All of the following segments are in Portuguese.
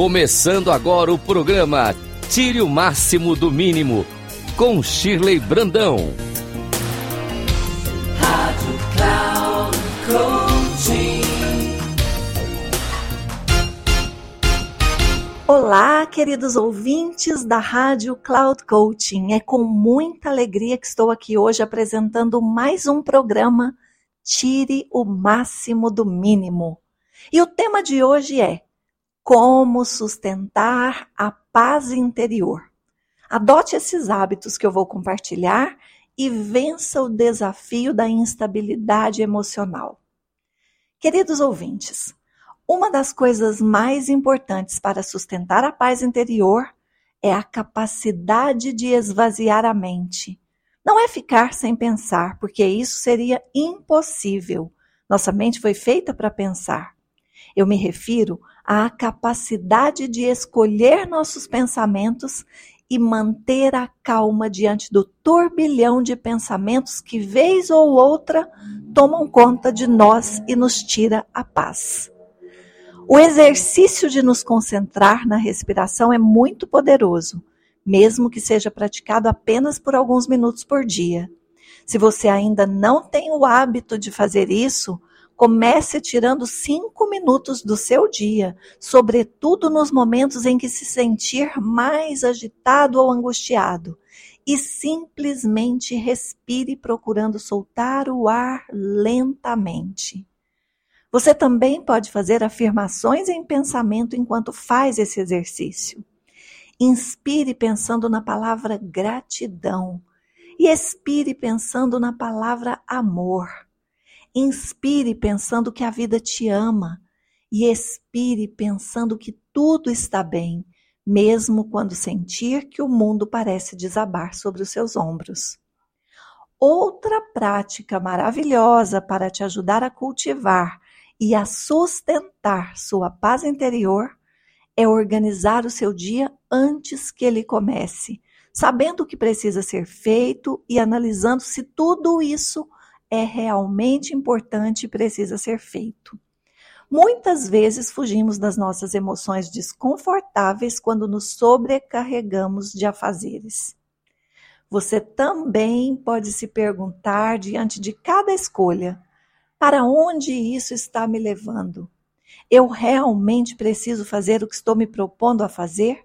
Começando agora o programa Tire o Máximo do Mínimo, com Shirley Brandão. Rádio Cloud Olá, queridos ouvintes da Rádio Cloud Coaching. É com muita alegria que estou aqui hoje apresentando mais um programa Tire o Máximo do Mínimo. E o tema de hoje é como sustentar a paz interior. Adote esses hábitos que eu vou compartilhar e vença o desafio da instabilidade emocional. Queridos ouvintes, uma das coisas mais importantes para sustentar a paz interior é a capacidade de esvaziar a mente. Não é ficar sem pensar, porque isso seria impossível. Nossa mente foi feita para pensar. Eu me refiro à capacidade de escolher nossos pensamentos e manter a calma diante do turbilhão de pensamentos que, vez ou outra, tomam conta de nós e nos tira a paz. O exercício de nos concentrar na respiração é muito poderoso, mesmo que seja praticado apenas por alguns minutos por dia. Se você ainda não tem o hábito de fazer isso, Comece tirando cinco minutos do seu dia, sobretudo nos momentos em que se sentir mais agitado ou angustiado, e simplesmente respire procurando soltar o ar lentamente. Você também pode fazer afirmações em pensamento enquanto faz esse exercício. Inspire pensando na palavra gratidão e expire pensando na palavra amor. Inspire pensando que a vida te ama e expire pensando que tudo está bem, mesmo quando sentir que o mundo parece desabar sobre os seus ombros. Outra prática maravilhosa para te ajudar a cultivar e a sustentar sua paz interior é organizar o seu dia antes que ele comece, sabendo o que precisa ser feito e analisando se tudo isso é realmente importante e precisa ser feito. Muitas vezes fugimos das nossas emoções desconfortáveis quando nos sobrecarregamos de afazeres. Você também pode se perguntar diante de cada escolha: para onde isso está me levando? Eu realmente preciso fazer o que estou me propondo a fazer?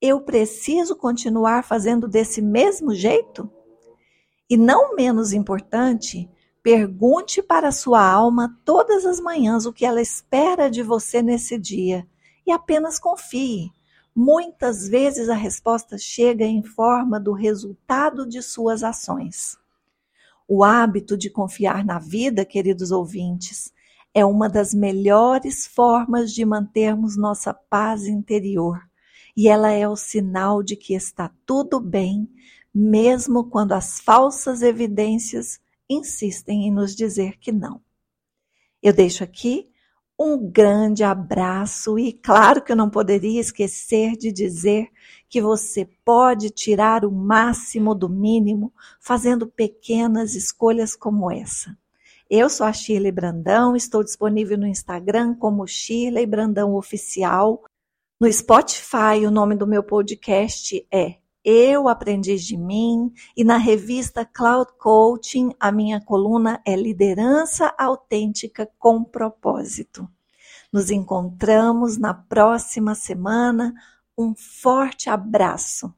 Eu preciso continuar fazendo desse mesmo jeito? E não menos importante, pergunte para sua alma todas as manhãs o que ela espera de você nesse dia e apenas confie. Muitas vezes a resposta chega em forma do resultado de suas ações. O hábito de confiar na vida, queridos ouvintes, é uma das melhores formas de mantermos nossa paz interior. E ela é o sinal de que está tudo bem mesmo quando as falsas evidências insistem em nos dizer que não. Eu deixo aqui um grande abraço e claro que eu não poderia esquecer de dizer que você pode tirar o máximo do mínimo fazendo pequenas escolhas como essa. Eu sou a Shirley Brandão, estou disponível no Instagram como Shirley Brandão Oficial. No Spotify, o nome do meu podcast é eu aprendi de mim e na revista Cloud Coaching a minha coluna é Liderança Autêntica com Propósito. Nos encontramos na próxima semana. Um forte abraço.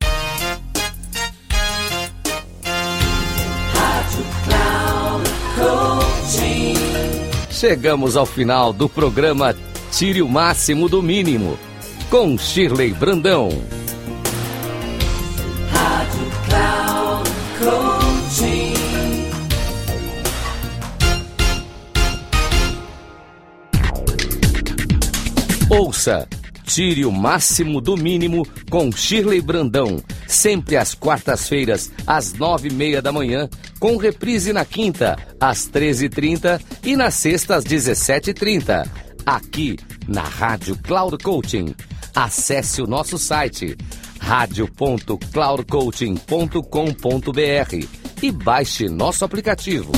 Chegamos ao final do programa Tire o Máximo do Mínimo, com Shirley Brandão. Ouça Tire o máximo do mínimo com Shirley Brandão, sempre às quartas-feiras, às nove e meia da manhã, com reprise na quinta, às treze e trinta e na sexta, às dezessete e trinta, aqui na Rádio Cloud Coaching. Acesse o nosso site radio.cloudcoaching.com.br e baixe nosso aplicativo.